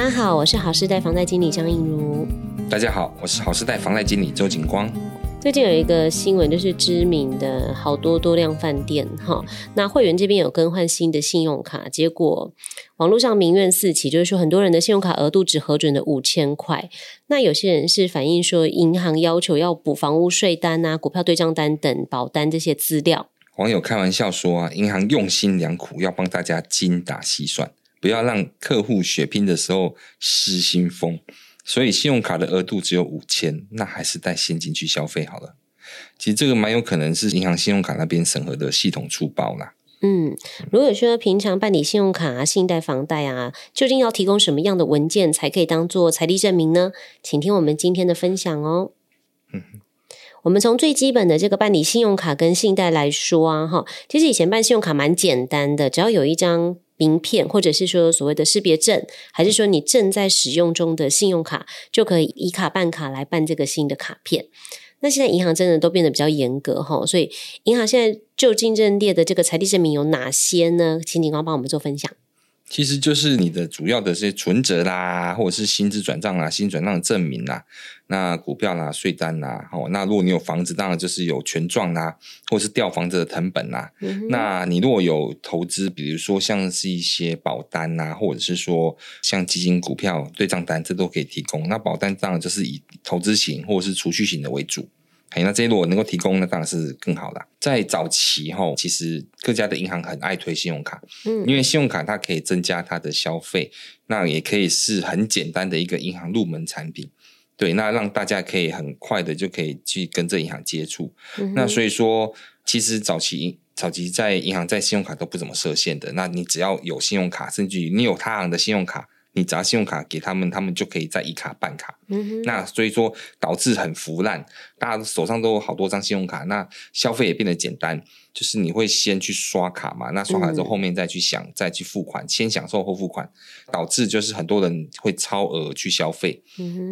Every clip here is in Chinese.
大家好，我是好事贷房贷经理张映如。大家好，我是好事贷房贷经理周景光。最近有一个新闻，就是知名的好多多量饭店哈，那会员这边有更换新的信用卡，结果网络上民怨四起，就是说很多人的信用卡额度只核准了五千块，那有些人是反映说银行要求要补房屋税单啊、股票对账单等保单这些资料。网友开玩笑说啊，银行用心良苦，要帮大家精打细算。不要让客户血拼的时候失心疯，所以信用卡的额度只有五千，那还是带现金去消费好了。其实这个蛮有可能是银行信用卡那边审核的系统出包啦。嗯，如果说平常办理信用卡啊、信贷、房贷啊，究竟要提供什么样的文件才可以当做财力证明呢？请听我们今天的分享哦。嗯哼，我们从最基本的这个办理信用卡跟信贷来说啊，哈，其实以前办信用卡蛮简单的，只要有一张。名片，或者是说所谓的识别证，还是说你正在使用中的信用卡，就可以以卡办卡来办这个新的卡片。那现在银行真的都变得比较严格哈，所以银行现在就竞争列的这个财力证明有哪些呢？请警方帮我们做分享。其实就是你的主要的这些存折啦，或者是薪资转账啦、薪资转账的证明啦，那股票啦、税单啦，哦，那如果你有房子，当然就是有权状啦，或者是掉房子的成本啦。嗯、那你如果有投资，比如说像是一些保单呐，或者是说像基金、股票对账单，这都可以提供。那保单当然就是以投资型或者是储蓄型的为主。哎，那这些如果能够提供，那当然是更好的。在早期哈，其实各家的银行很爱推信用卡，嗯，因为信用卡它可以增加它的消费，那也可以是很简单的一个银行入门产品，对，那让大家可以很快的就可以去跟这银行接触。嗯、那所以说，其实早期早期在银行在信用卡都不怎么设限的，那你只要有信用卡，甚至于你有他行的信用卡。你只要信用卡给他们，他们就可以在一卡办卡。那所以说导致很腐烂，大家手上都有好多张信用卡，那消费也变得简单。就是你会先去刷卡嘛，那刷卡之后后面再去想、嗯、再去付款，先享受后付款，导致就是很多人会超额去消费。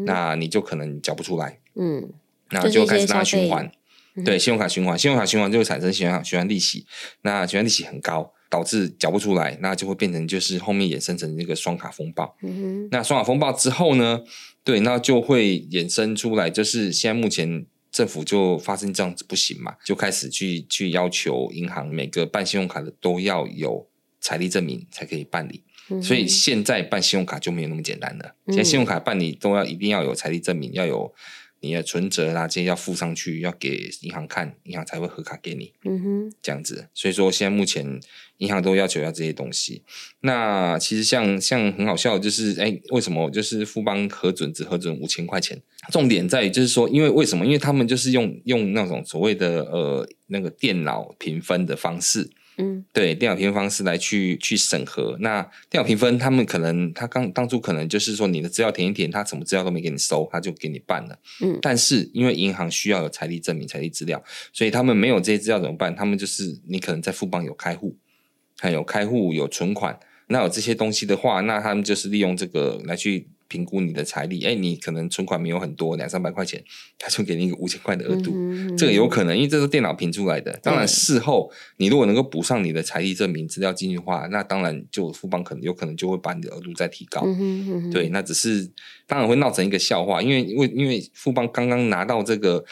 那你就可能缴不出来。嗯。那就开始大循环。嗯、对，信用卡循环，信用卡循环就会产生循环循环利息，那循环利息很高。导致缴不出来，那就会变成就是后面衍生成那个双卡风暴。嗯哼。那双卡风暴之后呢？对，那就会衍生出来，就是现在目前政府就发生这样子不行嘛，就开始去去要求银行每个办信用卡的都要有财力证明才可以办理。嗯。所以现在办信用卡就没有那么简单了。现在信用卡办理都要一定要有财力证明，要有。你的存折啦，这些要附上去，要给银行看，银行才会核卡给你。嗯哼，这样子。所以说，现在目前银行都要求要这些东西。那其实像像很好笑的，就是哎，为什么就是富邦核准只核准五千块钱？重点在于就是说，因为为什么？因为他们就是用用那种所谓的呃那个电脑评分的方式。嗯，对，电脑评分方式来去去审核。那电脑评分，他们可能他刚当初可能就是说你的资料填一填，他什么资料都没给你收，他就给你办了。嗯，但是因为银行需要有财力证明、财力资料，所以他们没有这些资料怎么办？他们就是你可能在富邦有开户，还有开户有存款，那有这些东西的话，那他们就是利用这个来去。评估你的财力，哎，你可能存款没有很多，两三百块钱，他就给你一个五千块的额度，嗯嗯、这个有可能，因为这是电脑评出来的。当然，事后你如果能够补上你的财力证明资料进去的话，那当然就富邦可能有可能就会把你的额度再提高。对，那只是当然会闹成一个笑话，因为因为因为富邦刚刚拿到这个。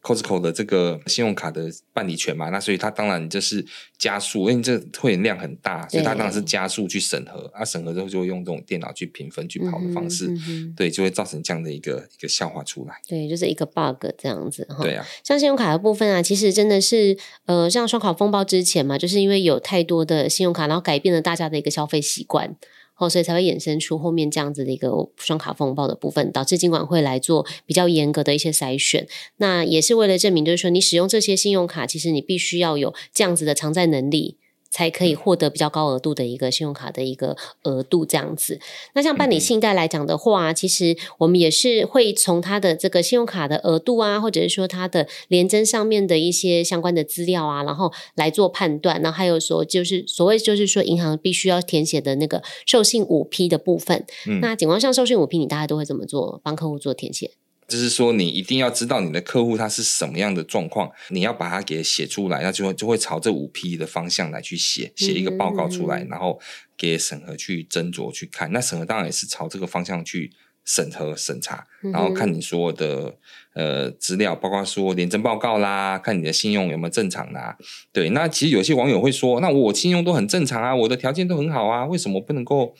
Costco 的这个信用卡的办理权嘛，那所以它当然就是加速，因为这会员量很大，所以它当然是加速去审核，啊，审核之后就会用这种电脑去评分去跑的方式，嗯嗯、对，就会造成这样的一个一个笑话出来。对，就是一个 bug 这样子哈。对啊，像信用卡的部分啊，其实真的是呃，像双卡风暴之前嘛，就是因为有太多的信用卡，然后改变了大家的一个消费习惯。哦，所以才会衍生出后面这样子的一个双卡风暴的部分，导致尽管会来做比较严格的一些筛选。那也是为了证明，就是说你使用这些信用卡，其实你必须要有这样子的偿债能力，才可以获得比较高额度的一个信用卡的一个额度这样子。那像办理信贷来讲的话，其实我们也是会从它的这个信用卡的额度啊，或者是说它的联征上面的一些相关的资料啊，然后来做判断。然后还有说，就是所谓就是说，银行必须要填写的那个授信五批的部分。嗯、那情况上授信五批，你大概都会怎么做？帮客户做填写？就是说，你一定要知道你的客户他是什么样的状况，你要把它给写出来，那就会就会朝这五批的方向来去写，写一个报告出来，嗯、然后给审核去斟酌去看。那审核当然也是朝这个方向去审核审查，然后看你所有的呃资料，包括说廉政报告啦，看你的信用有没有正常啦。对，那其实有些网友会说，那我信用都很正常啊，我的条件都很好啊，为什么不能够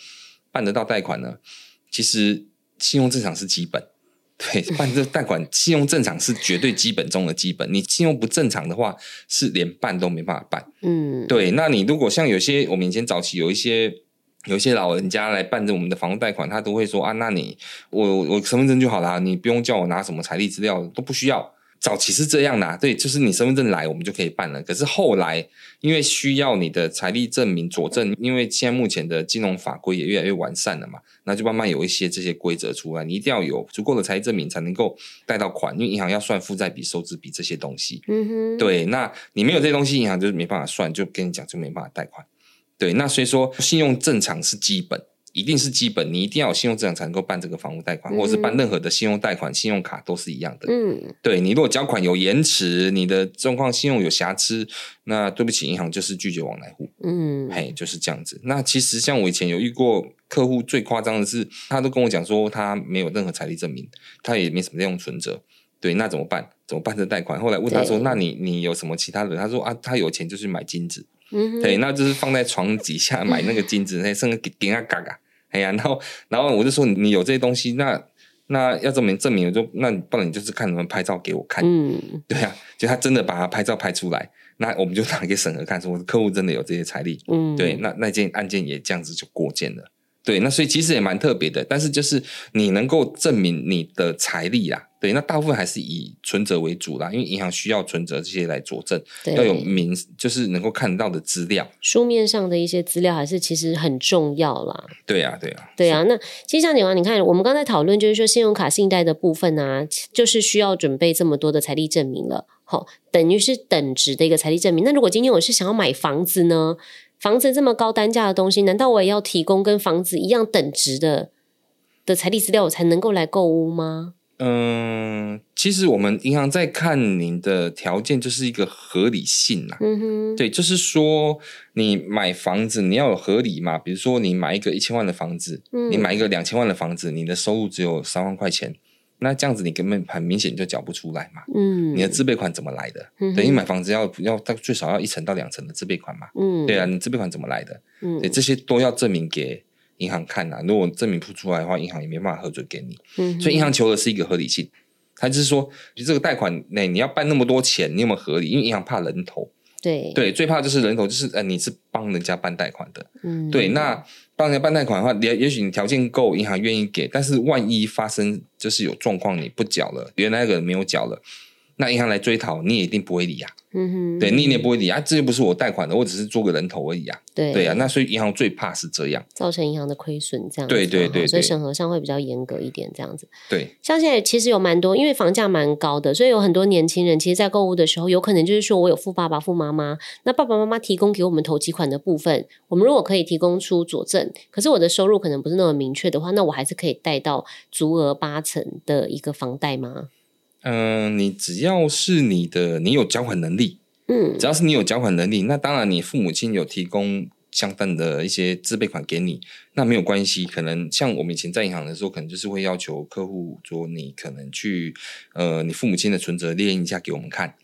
办得到贷款呢？其实信用正常是基本。对，办这贷款，信用正常是绝对基本中的基本。你信用不正常的话，是连办都没办法办。嗯，对。那你如果像有些我们以前早期有一些有一些老人家来办这我们的房屋贷款，他都会说啊，那你我我身份证就好啦，你不用叫我拿什么财力资料，都不需要。早期是这样的，对，就是你身份证来，我们就可以办了。可是后来，因为需要你的财力证明佐证，因为现在目前的金融法规也越来越完善了嘛，那就慢慢有一些这些规则出来，你一定要有足够的财力证明才能够贷到款，因为银行要算负债比、收支比这些东西。嗯哼，对，那你没有这些东西，银行就是没办法算，就跟你讲就没办法贷款。对，那所以说信用正常是基本。一定是基本，你一定要有信用正常才能够办这个房屋贷款，嗯、或者是办任何的信用贷款、信用卡都是一样的。嗯，对，你如果缴款有延迟，你的状况信用有瑕疵，那对不起，银行就是拒绝往来户。嗯，嘿，就是这样子。那其实像我以前有遇过客户，最夸张的是，他都跟我讲说他没有任何财力证明，他也没什么在用存折。对，那怎么办？怎么办这贷款？后来问他说：“那你你有什么其他的？”他说：“啊，他有钱就去买金子。”嗯，对，那就是放在床底下买那个金子，那 剩个给给他嘎嘎。哎呀，然后，然后我就说你有这些东西，那那要证明证明，我就那不然你就是看能不能拍照给我看。嗯，对呀、啊，就他真的把他拍照拍出来，那我们就拿给审核看，说客户真的有这些财力。嗯，对，那那件案件也这样子就过件了。对，那所以其实也蛮特别的，但是就是你能够证明你的财力啊。对，那大部分还是以存折为主啦，因为银行需要存折这些来佐证，要有明，就是能够看得到的资料，书面上的一些资料还是其实很重要啦。对呀、啊，对呀、啊，对呀、啊。那其实像你啊，你看我们刚才讨论就是说信用卡信贷的部分啊，就是需要准备这么多的财力证明了，好，等于是等值的一个财力证明。那如果今天我是想要买房子呢？房子这么高单价的东西，难道我也要提供跟房子一样等值的的财力资料，我才能够来购屋吗？嗯，其实我们银行在看您的条件，就是一个合理性啦。嗯哼，对，就是说你买房子你要有合理嘛。比如说你买一个一千万的房子，嗯、你买一个两千万的房子，你的收入只有三万块钱，那这样子你根本很明显就缴不出来嘛。嗯，你的自备款怎么来的？嗯，等于买房子要要到最少要一成到两成的自备款嘛。嗯，对啊，你自备款怎么来的？嗯，对，这些都要证明给。银行看呐、啊，如果证明不出来的话，银行也没办法核准给你。嗯，所以银行求的是一个合理性，他就是说，就这个贷款，那你要办那么多钱，你有没有合理？因为银行怕人头，对。对，最怕就是人口，就是呃，你是帮人家办贷款的，嗯，对，那帮人家办贷款的话，也也许你条件够，银行愿意给，但是万一发生就是有状况，你不缴了，原来那个人没有缴了，那银行来追讨，你也一定不会理呀、啊。嗯哼，对，你也不会理啊，这又不是我贷款的，我只是做个人头而已啊。对，对啊，那所以银行最怕是这样，造成银行的亏损，这样子。对对对，对，所以审核上会比较严格一点，这样子。对，像现在其实有蛮多，因为房价蛮高的，所以有很多年轻人其实，在购物的时候，有可能就是说我有富爸爸、富妈妈，那爸爸妈妈提供给我们投几款的部分，我们如果可以提供出佐证，可是我的收入可能不是那么明确的话，那我还是可以贷到足额八成的一个房贷吗？嗯、呃，你只要是你的，你有缴款能力。嗯，只要是你有缴款能力，那当然你父母亲有提供相当的一些自备款给你，那没有关系。可能像我们以前在银行的时候，可能就是会要求客户说，你可能去呃，你父母亲的存折列印一下给我们看。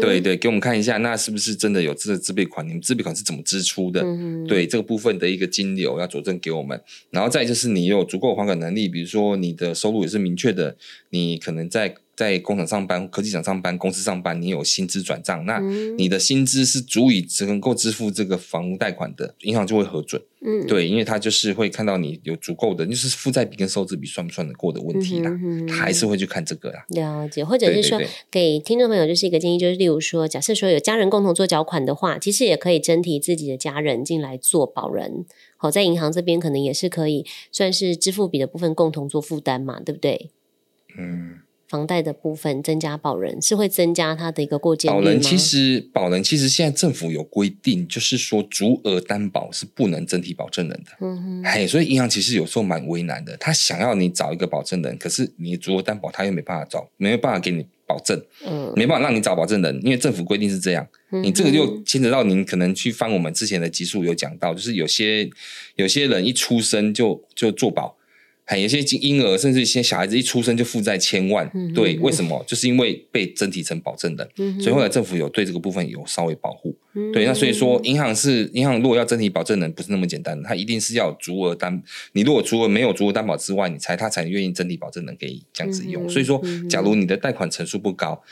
对对，给我们看一下，那是不是真的有这个自备款？你们自备款是怎么支出的？嗯，对这个部分的一个金流要佐证给我们。然后再就是你有足够还款能力，比如说你的收入也是明确的，你可能在。在工厂上班、科技厂上班、公司上班，你有薪资转账，那你的薪资是足以只能够支付这个房屋贷款的，银行就会核准。嗯，对，因为他就是会看到你有足够的，就是负债比跟收支比算不算得过的问题啦，嗯、他还是会去看这个啦。了解，或者是说对对对给听众朋友就是一个建议，就是例如说，假设说有家人共同做缴款的话，其实也可以征提自己的家人进来做保人。好，在银行这边可能也是可以算是支付比的部分共同做负担嘛，对不对？嗯。房贷的部分增加保人是会增加他的一个过件？保人其实保人其实现在政府有规定，就是说足额担保是不能增提保证人的。嗯哼，嘿，所以银行其实有时候蛮为难的，他想要你找一个保证人，可是你足额担保他又没办法找，没有办法给你保证，嗯，没办法让你找保证人，因为政府规定是这样。你这个就牵扯到您可能去翻我们之前的集数有讲到，就是有些有些人一出生就就做保。还有些婴儿，甚至一些小孩子一出生就负债千万，嗯、对，为什么？就是因为被整体成保证人，嗯、所以后来政府有对这个部分有稍微保护。嗯、对，那所以说银行是银行，如果要整体保证人，不是那么简单的，他一定是要足额担。你如果除了没有足额担保之外，你才他才愿意整体保证人给你这样子用。嗯、所以说，假如你的贷款成数不高。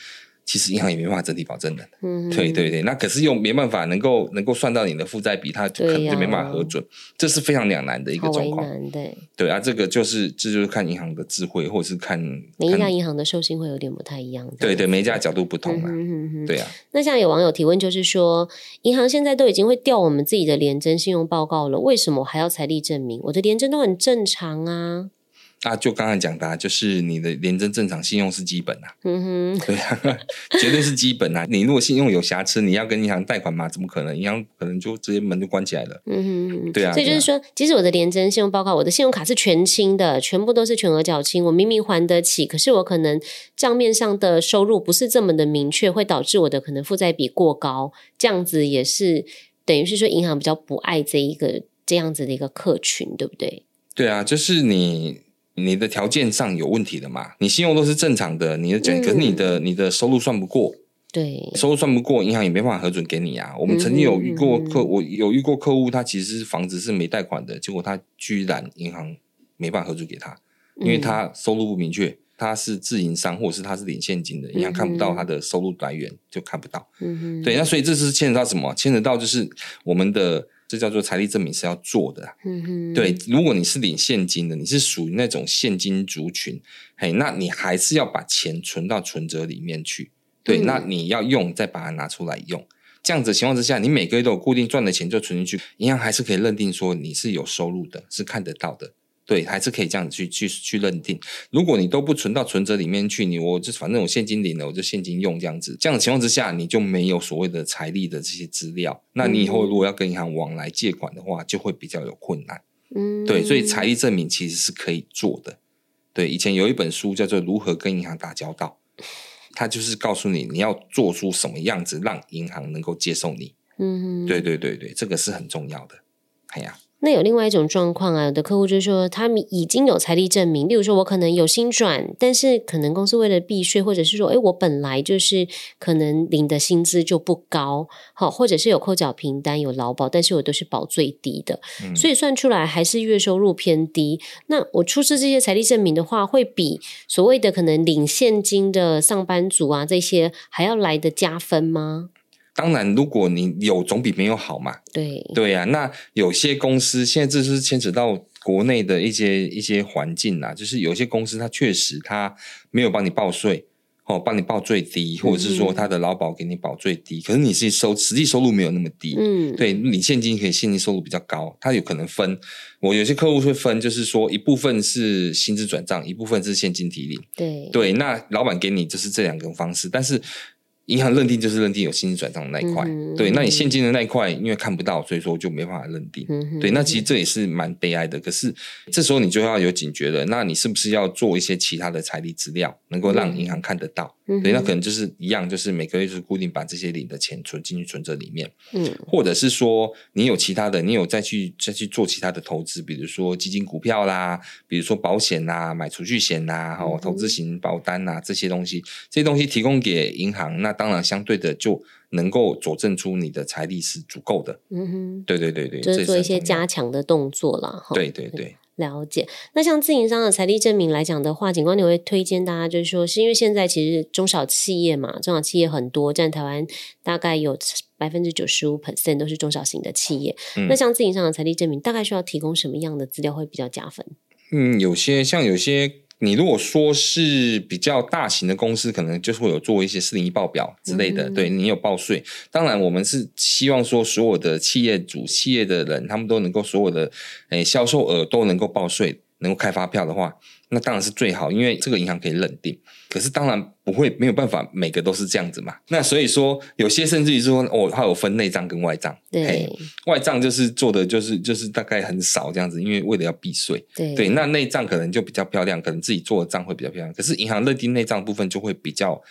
其实银行也没办法整体保证的，嗯，对对对，那可是又没办法能够能够算到你的负债比，它就可能就没办法核准，这是非常两难的一个状况，对。对啊，这个就是这就是看银行的智慧，或者是看每一家银行的授信会有点不太一样，对对，每一家角度不同嘛，对啊。那像有网友提问，就是说银行现在都已经会调我们自己的联征信用报告了，为什么我还要财力证明？我的联征都很正常啊。啊，就刚才讲的，就是你的廉征正常，信用是基本啊。嗯哼，对啊，绝对是基本啊。你如果信用有瑕疵，你要跟银行贷款吗？怎么可能？银行可能就直接门就关起来了。嗯哼，对啊。所以就是说，即使我的廉征信用报告，我的信用卡是全清的，全部都是全额缴清，我明明还得起，可是我可能账面上的收入不是这么的明确，会导致我的可能负债比过高，这样子也是等于是说银行比较不爱这一个这样子的一个客群，对不对？对啊，就是你。你的条件上有问题的嘛？你信用都是正常的，你的讲，嗯、可是你的你的收入算不过，对，收入算不过，银行也没办法核准给你啊。我们曾经有遇过客，嗯、我有遇过客户，他其实是房子是没贷款的，结果他居然银行没办法核准给他，因为他收入不明确，他是自营商或者是他是领现金的，银行看不到他的收入来源，就看不到。嗯哼，对，那所以这是牵扯到什么？牵扯到就是我们的。这叫做财力证明是要做的，嗯哼，对。如果你是领现金的，你是属于那种现金族群，嘿，那你还是要把钱存到存折里面去，对。嗯、那你要用，再把它拿出来用，这样子情况之下，你每个月都有固定赚的钱就存进去，银行还是可以认定说你是有收入的，是看得到的。对，还是可以这样子去去去认定。如果你都不存到存折里面去，你我就反正我现金领了，我就现金用这样子。这样的情况之下，你就没有所谓的财力的这些资料。那你以后如果要跟银行往来借款的话，就会比较有困难。嗯，对，所以财力证明其实是可以做的。对，以前有一本书叫做《如何跟银行打交道》，它就是告诉你你要做出什么样子，让银行能够接受你。嗯，对对对对，这个是很重要的。哎呀。那有另外一种状况啊，有的客户就是说，他们已经有财力证明，例如说，我可能有薪转，但是可能公司为了避税，或者是说，诶，我本来就是可能领的薪资就不高，好，或者是有扣缴凭单、有劳保，但是我都是保最低的，嗯、所以算出来还是月收入偏低。那我出示这些财力证明的话，会比所谓的可能领现金的上班族啊这些还要来的加分吗？当然，如果你有总比没有好嘛。对。对呀、啊，那有些公司现在这是牵扯到国内的一些一些环境啊，就是有些公司它确实它没有帮你报税，哦，帮你报最低，或者是说他的劳保给你保最低，嗯、可是你是收实际收入没有那么低，嗯，对，你现金可以现金收入比较高，它有可能分，我有些客户会分，就是说一部分是薪资转账，一部分是现金提领，对。对，那老板给你就是这两个方式，但是。银行认定就是认定有薪资转账的那一块，嗯、对，那你现金的那一块因为看不到，所以说就没办法认定。嗯、对，那其实这也是蛮悲哀的。可是这时候你就要有警觉了，那你是不是要做一些其他的财力资料，能够让银行看得到？嗯、对，那可能就是一样，就是每个月就是固定把这些领的钱存进去存折里面。嗯，或者是说你有其他的，你有再去再去做其他的投资，比如说基金、股票啦，比如说保险啦，买储蓄险啦，哦，投资型保单啦，这些东西，这些东西提供给银行那。当然，相对的就能够佐证出你的财力是足够的。嗯哼，对对对对，就是做一些加强的动作了。对对对。了解。那像自营商的财力证明来讲的话，警官你会推荐大家，就是说，是因为现在其实中小企业嘛，中小企业很多，占台湾大概有百分之九十五 percent 都是中小型的企业。嗯、那像自营商的财力证明，大概需要提供什么样的资料会比较加分？嗯，有些像有些。你如果说是比较大型的公司，可能就是会有做一些四零一报表之类的，嗯、对你有报税。当然，我们是希望说所有的企业主、企业的人，他们都能够所有的诶销售额都能够报税。能够开发票的话，那当然是最好，因为这个银行可以认定。可是当然不会没有办法，每个都是这样子嘛。那所以说，有些甚至于说，哦，它有分内账跟外账。对，外账就是做的就是就是大概很少这样子，因为为了要避税。对，对，那内账可能就比较漂亮，可能自己做的账会比较漂亮。可是银行认定内账部分就会比较。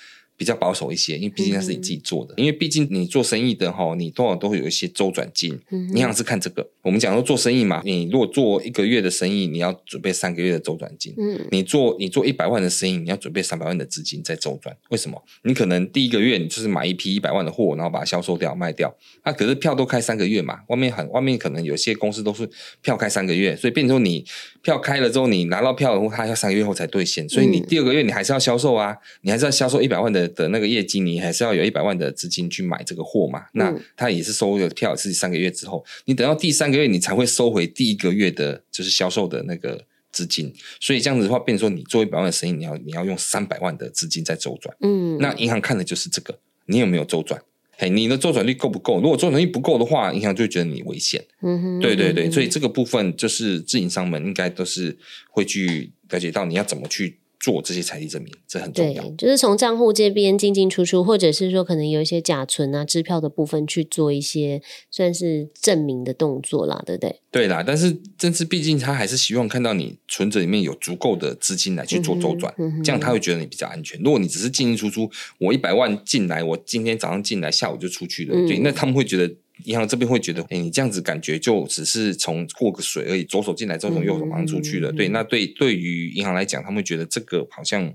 比较保守一些，因为毕竟那是你自己做的。嗯、因为毕竟你做生意的哈，你多少都会有一些周转金。银行、嗯、是看这个。我们讲说做生意嘛，你如果做一个月的生意，你要准备三个月的周转金。嗯，你做你做一百万的生意，你要准备三百万的资金在周转。为什么？你可能第一个月你就是买一批一百万的货，然后把它销售掉卖掉。那、啊、可是票都开三个月嘛，外面很外面可能有些公司都是票开三个月，所以变成说你票开了之后，你拿到票的话，它要三个月后才兑现。所以你第二个月你还是要销售啊，你还是要销售一百万的的那个业绩。你还是要有一百万的资金去买这个货嘛？那他也是收了票，是三个月之后，你等到第三个月，你才会收回第一个月的，就是销售的那个资金。所以这样子的话，变成说你做一百万的生意，你要你要用三百万的资金在周转。嗯，那银行看的就是这个，你有没有周转？嘿，你的周转率够不够？如果周转率不够的话，银行就会觉得你危险。嗯哼，对对对，所以这个部分就是自营商们应该都是会去了解到你要怎么去。做这些财力证明，这很重要。对，就是从账户这边进进出出，或者是说可能有一些假存啊、支票的部分去做一些算是证明的动作啦，对不对？对啦，但是但是毕竟他还是希望看到你存折里面有足够的资金来去做周转，嗯嗯、这样他会觉得你比较安全。如果你只是进进出出，我一百万进来，我今天早上进来，下午就出去了，嗯、对，那他们会觉得。银行这边会觉得，哎，你这样子感觉就只是从过个水而已，左手进来，之后从右手马上出去了。嗯、对，那对对于银行来讲，他们会觉得这个好像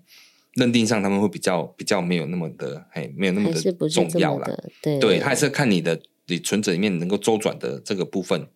认定上他们会比较比较没有那么的，哎，没有那么的重要了。对，对，他还是看你的你存折里面能够周转的这个部分。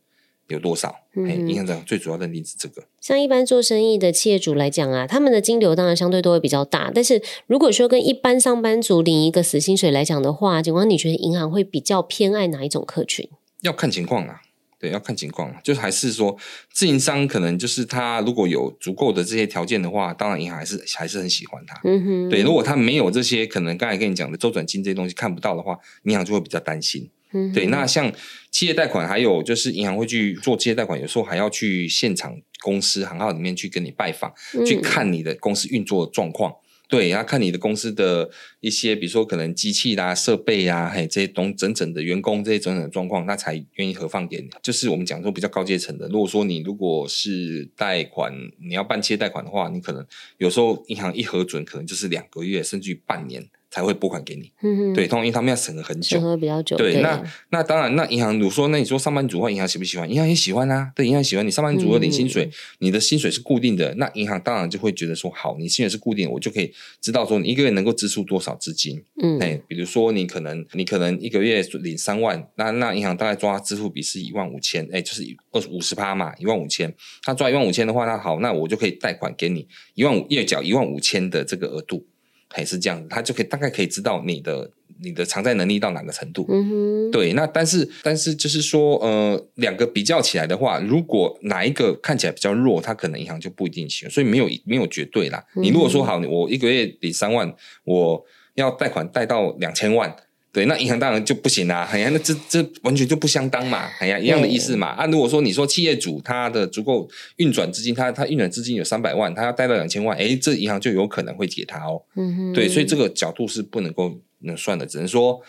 有多少？嗯，银行的最主要的认定是这个。像一般做生意的企业主来讲啊，他们的金流当然相对都会比较大。但是如果说跟一般上班族领一个死薪水来讲的话，警官，你觉得银行会比较偏爱哪一种客群？要看情况啊，对，要看情况。就是还是说，自营商可能就是他如果有足够的这些条件的话，当然银行还是还是很喜欢他。嗯哼，对，如果他没有这些，可能刚才跟你讲的周转金这些东西看不到的话，银行就会比较担心。嗯，对，那像企业贷款，还有就是银行会去做企业贷款，有时候还要去现场公司行号里面去跟你拜访，嗯、去看你的公司运作的状况。对，然后看你的公司的一些，比如说可能机器啦、设备啊，嘿，这些东整整的员工这些整整的状况，那才愿意核放给你。就是我们讲说比较高阶层的，如果说你如果是贷款，你要办企业贷款的话，你可能有时候银行一核准，可能就是两个月甚至于半年。才会拨款给你，嗯哼，对，通常因为他们要审核很久，审核比较久，对，对。那那当然，那银行如果说，那你说上班族的话，银行喜不喜欢？银行也喜欢啊，对，银行喜欢你上班族的领薪水，嗯、你的薪水是固定的，那银行当然就会觉得说，好，你薪水是固定，我就可以知道说你一个月能够支出多少资金，嗯，哎，比如说你可能你可能一个月领三万，那那银行大概抓支付比是一万五千，哎，就是二五十趴嘛，一万五千，他抓一万五千的话，那好，那我就可以贷款给你一万五，月缴一万五千的这个额度。还是这样子，他就可以大概可以知道你的你的偿债能力到哪个程度。嗯哼，对。那但是但是就是说，呃，两个比较起来的话，如果哪一个看起来比较弱，他可能银行就不一定行。所以没有没有绝对啦。你如果说好，我一个月领三万，我要贷款贷到两千万。对，那银行当然就不行啦，哎呀，那这这完全就不相当嘛，哎呀，一样的意思嘛。对啊，如果说你说企业主他的足够运转资金，他他运转资金有三百万，他要贷到两千万，哎，这银行就有可能会解他哦。嗯哼，对，所以这个角度是不能够能算的，只能说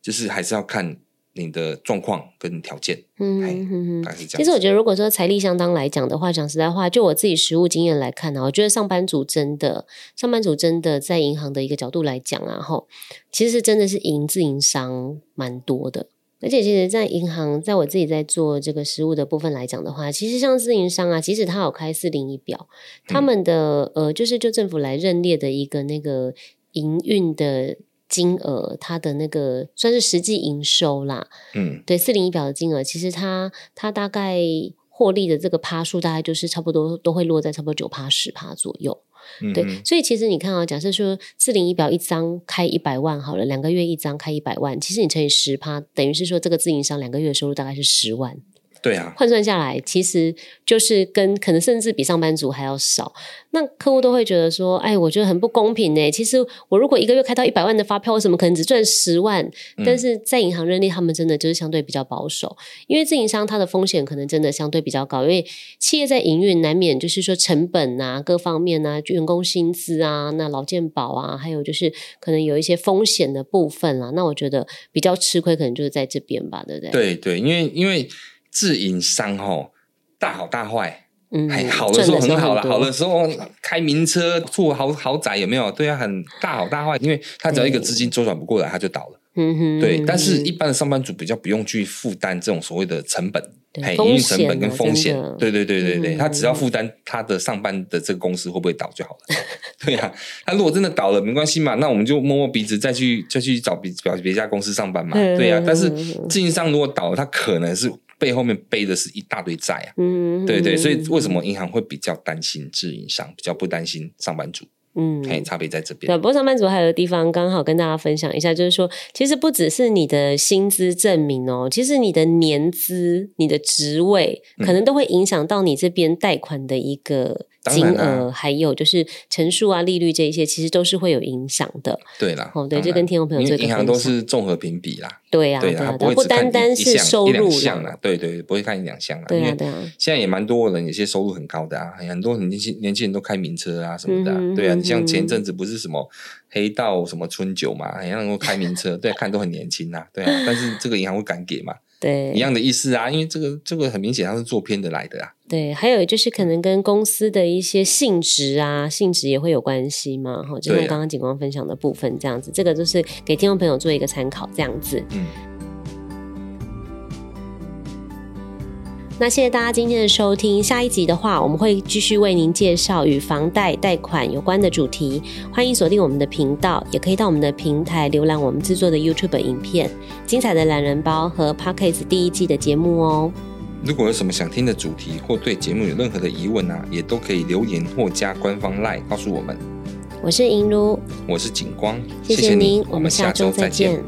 就是还是要看。你的状况跟条件，嗯。其实我觉得，如果说财力相当来讲的话，讲实在话，就我自己实务经验来看呢，我觉得上班族真的，上班族真的在银行的一个角度来讲啊，吼，其实真的是赢自营商蛮多的。而且，其实，在银行，在我自己在做这个实务的部分来讲的话，其实像自营商啊，即使他有开四零一表，他们的、嗯、呃，就是就政府来认列的一个那个营运的。金额，它的那个算是实际营收啦，嗯，对，四零一表的金额，其实它它大概获利的这个趴数，大概就是差不多都会落在差不多九趴十趴左右。嗯、对，所以其实你看啊，假设说四零一表一张开一百万好了，两个月一张开一百万，其实你乘以十趴，等于是说这个自营商两个月的收入大概是十万。对啊，换算下来，其实就是跟可能甚至比上班族还要少。那客户都会觉得说：“哎，我觉得很不公平呢。其实我如果一个月开到一百万的发票，为什么可能只赚十万？嗯、但是在银行认列，他们真的就是相对比较保守，因为自营商它的风险可能真的相对比较高。因为企业在营运难免就是说成本啊，各方面啊，员工薪资啊，那劳健保啊，还有就是可能有一些风险的部分啊。那我觉得比较吃亏，可能就是在这边吧，对不对？对对，因为因为。自营商吼，大好大坏，嗯，还好的时候很好了，好的时候开名车住豪豪宅有没有？对啊，很大好大坏，因为他只要一个资金周转不过来，他就倒了。嗯哼，对。但是一般的上班族比较不用去负担这种所谓的成本，营运成本跟风险。对对对对对，他只要负担他的上班的这个公司会不会倒就好了。对啊，他如果真的倒了没关系嘛，那我们就摸摸鼻子再去再去找别别别家公司上班嘛。对啊，但是自营商如果倒了，他可能是。背后面背的是一大堆债啊，嗯，对对，所以为什么银行会比较担心自营商，比较不担心上班族？嗯，嘿，差别在这边。对，不过上班族还有个地方刚好跟大家分享一下，就是说，其实不只是你的薪资证明哦，其实你的年资、你的职位，可能都会影响到你这边贷款的一个。金额、啊、还有就是成数啊、利率这一些，其实都是会有影响的。对啦，哦，对，就跟听众朋友这个。银行都是综合评比啦。对呀、啊，对啊，不会单单是收入啦。对对，不会看一两项啦。对啊，对啊。现在也蛮多人，有些收入很高的啊，很多年轻年轻人都开名车啊什么的、对啊，你像前阵子不是什么黑道什么春酒嘛，好像能够开名车，对、啊，看都很年轻呐、啊。对啊，但是这个银行会敢给嘛？对，一样的意思啊，因为这个这个很明显，它是做偏的来的啊。对，还有就是可能跟公司的一些性质啊，性质也会有关系嘛。哈，就像刚刚景光分享的部分这样子，这个就是给听众朋友做一个参考，这样子。嗯。那谢谢大家今天的收听，下一集的话，我们会继续为您介绍与房贷贷款有关的主题。欢迎锁定我们的频道，也可以到我们的平台浏览我们制作的 YouTube 影片、精彩的懒人包和 Podcast 第一季的节目哦。如果有什么想听的主题，或对节目有任何的疑问啊，也都可以留言或加官方 LINE 告诉我们。我是银如，我是景光，谢谢您，我们下周再见。